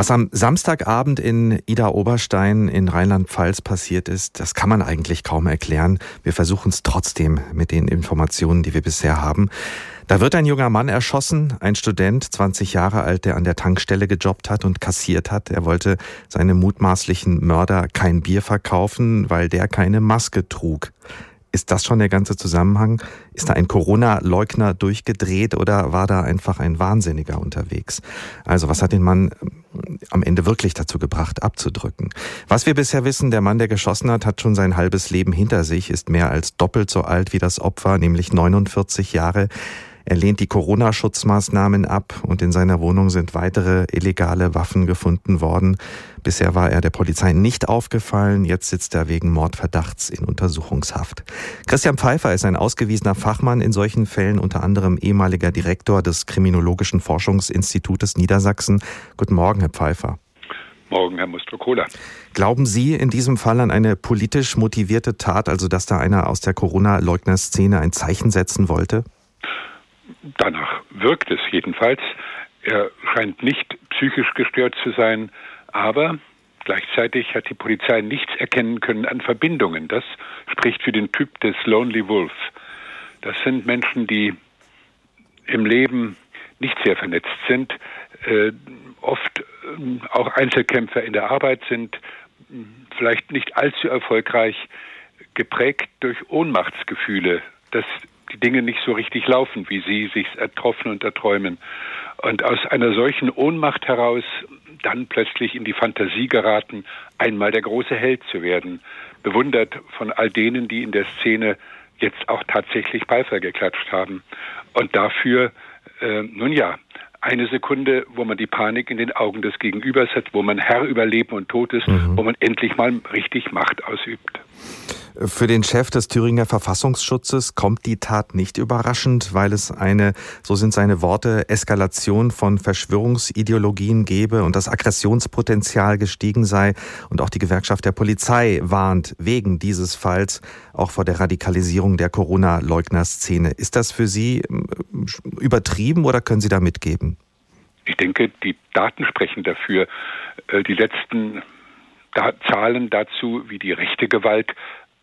Was am Samstagabend in Ida Oberstein in Rheinland-Pfalz passiert ist, das kann man eigentlich kaum erklären. Wir versuchen es trotzdem mit den Informationen, die wir bisher haben. Da wird ein junger Mann erschossen, ein Student, 20 Jahre alt, der an der Tankstelle gejobbt hat und kassiert hat. Er wollte seinem mutmaßlichen Mörder kein Bier verkaufen, weil der keine Maske trug. Ist das schon der ganze Zusammenhang? Ist da ein Corona-Leugner durchgedreht oder war da einfach ein Wahnsinniger unterwegs? Also was hat den Mann ähm, am Ende wirklich dazu gebracht, abzudrücken? Was wir bisher wissen, der Mann, der geschossen hat, hat schon sein halbes Leben hinter sich, ist mehr als doppelt so alt wie das Opfer, nämlich 49 Jahre. Er lehnt die Corona-Schutzmaßnahmen ab und in seiner Wohnung sind weitere illegale Waffen gefunden worden. Bisher war er der Polizei nicht aufgefallen, jetzt sitzt er wegen Mordverdachts in Untersuchungshaft. Christian Pfeiffer ist ein ausgewiesener Fachmann in solchen Fällen, unter anderem ehemaliger Direktor des Kriminologischen Forschungsinstitutes Niedersachsen. Guten Morgen, Herr Pfeiffer. Morgen, Herr Mustrokola. Glauben Sie in diesem Fall an eine politisch motivierte Tat, also dass da einer aus der Corona-Leugner-Szene ein Zeichen setzen wollte? Danach wirkt es jedenfalls. Er scheint nicht psychisch gestört zu sein, aber gleichzeitig hat die Polizei nichts erkennen können an Verbindungen. Das spricht für den Typ des Lonely Wolf. Das sind Menschen, die im Leben nicht sehr vernetzt sind, äh, oft äh, auch Einzelkämpfer in der Arbeit sind, vielleicht nicht allzu erfolgreich, geprägt durch Ohnmachtsgefühle. Das die Dinge nicht so richtig laufen, wie sie sich ertroffen und erträumen. Und aus einer solchen Ohnmacht heraus dann plötzlich in die Fantasie geraten, einmal der große Held zu werden, bewundert von all denen, die in der Szene jetzt auch tatsächlich Beifall geklatscht haben. Und dafür, äh, nun ja, eine Sekunde, wo man die Panik in den Augen des Gegenübers hat, wo man Herr über Leben und Tod ist, mhm. wo man endlich mal richtig Macht ausübt. Für den Chef des Thüringer Verfassungsschutzes kommt die Tat nicht überraschend, weil es eine, so sind seine Worte, Eskalation von Verschwörungsideologien gebe und das Aggressionspotenzial gestiegen sei. Und auch die Gewerkschaft der Polizei warnt wegen dieses Falls auch vor der Radikalisierung der Corona-Leugner-Szene. Ist das für Sie ähm, übertrieben oder können Sie da mitgeben? Ich denke, die Daten sprechen dafür. Äh, die letzten Zahlen dazu, wie die rechte Gewalt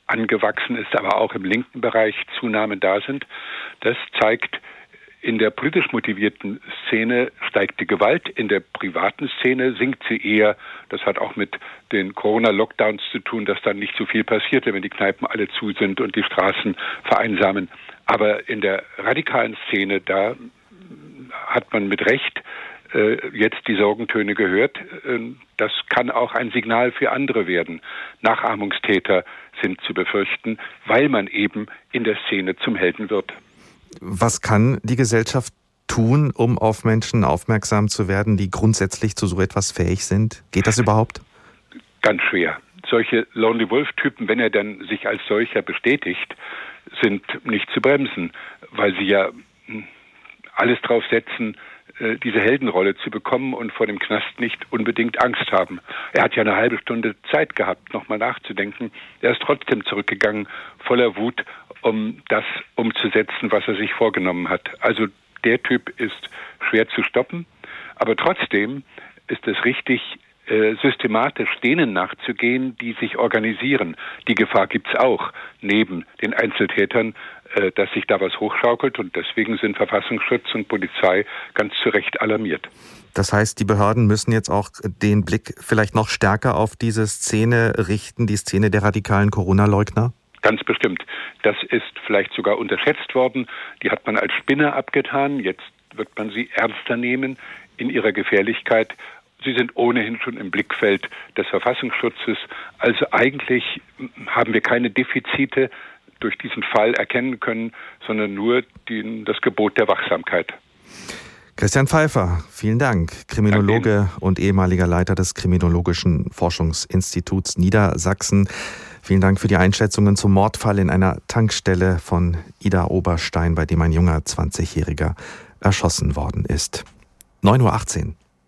angewachsen ist, aber auch im linken Bereich Zunahmen da sind. Das zeigt, in der politisch motivierten Szene steigt die Gewalt, in der privaten Szene sinkt sie eher. Das hat auch mit den Corona-Lockdowns zu tun, dass dann nicht so viel passiert, wenn die Kneipen alle zu sind und die Straßen vereinsamen. Aber in der radikalen Szene, da hat man mit Recht jetzt die Sorgentöne gehört. Äh, das kann auch ein Signal für andere werden. Nachahmungstäter sind zu befürchten, weil man eben in der Szene zum Helden wird. Was kann die Gesellschaft tun, um auf Menschen aufmerksam zu werden, die grundsätzlich zu so etwas fähig sind? Geht das überhaupt? Ganz schwer. Solche Lonely Wolf-Typen, wenn er dann sich als solcher bestätigt, sind nicht zu bremsen, weil sie ja hm, alles drauf setzen, äh, diese Heldenrolle zu bekommen und vor dem Knast nicht unbedingt Angst haben. Er hat ja eine halbe Stunde Zeit gehabt, nochmal nachzudenken. Er ist trotzdem zurückgegangen, voller Wut, um das umzusetzen, was er sich vorgenommen hat. Also der Typ ist schwer zu stoppen, aber trotzdem ist es richtig, systematisch denen nachzugehen, die sich organisieren. Die Gefahr gibt's auch, neben den Einzeltätern, äh, dass sich da was hochschaukelt und deswegen sind Verfassungsschutz und Polizei ganz zu Recht alarmiert. Das heißt, die Behörden müssen jetzt auch den Blick vielleicht noch stärker auf diese Szene richten, die Szene der radikalen Corona-Leugner? Ganz bestimmt. Das ist vielleicht sogar unterschätzt worden. Die hat man als Spinne abgetan. Jetzt wird man sie ernster nehmen in ihrer Gefährlichkeit. Sie sind ohnehin schon im Blickfeld des Verfassungsschutzes. Also eigentlich haben wir keine Defizite durch diesen Fall erkennen können, sondern nur die, das Gebot der Wachsamkeit. Christian Pfeiffer, vielen Dank. Kriminologe und ehemaliger Leiter des Kriminologischen Forschungsinstituts Niedersachsen. Vielen Dank für die Einschätzungen zum Mordfall in einer Tankstelle von Ida Oberstein, bei dem ein junger 20-Jähriger erschossen worden ist. 9.18 Uhr.